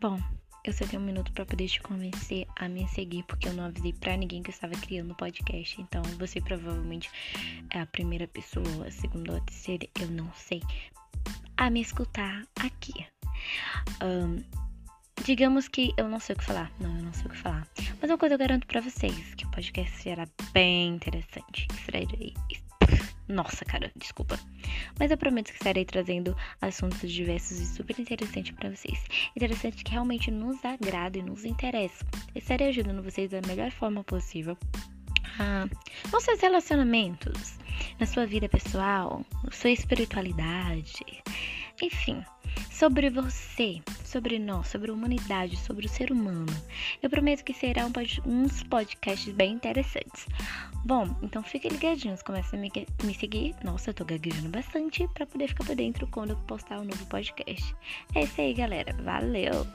Bom, eu só tenho um minuto para poder te convencer a me seguir, porque eu não avisei para ninguém que eu estava criando o podcast. Então, você provavelmente é a primeira pessoa, a segunda ou a terceira, eu não sei, a me escutar aqui. Um, digamos que eu não sei o que falar. Não, eu não sei o que falar. Mas uma coisa eu garanto para vocês, que o podcast será bem interessante. Será nossa, cara, desculpa. Mas eu prometo que estarei trazendo assuntos diversos e super interessantes para vocês. Interessante que realmente nos agrada e nos interessa. Estarei ajudando vocês da melhor forma possível ah, nos seus relacionamentos, na sua vida pessoal, sua espiritualidade, enfim, sobre você, sobre nós, sobre a humanidade, sobre o ser humano. Eu prometo que serão uns podcasts bem interessantes. Bom, então fiquem ligadinhos, comecem a me, me seguir. Nossa, eu tô gaguejando bastante para poder ficar por dentro quando eu postar um novo podcast. É isso aí, galera. Valeu!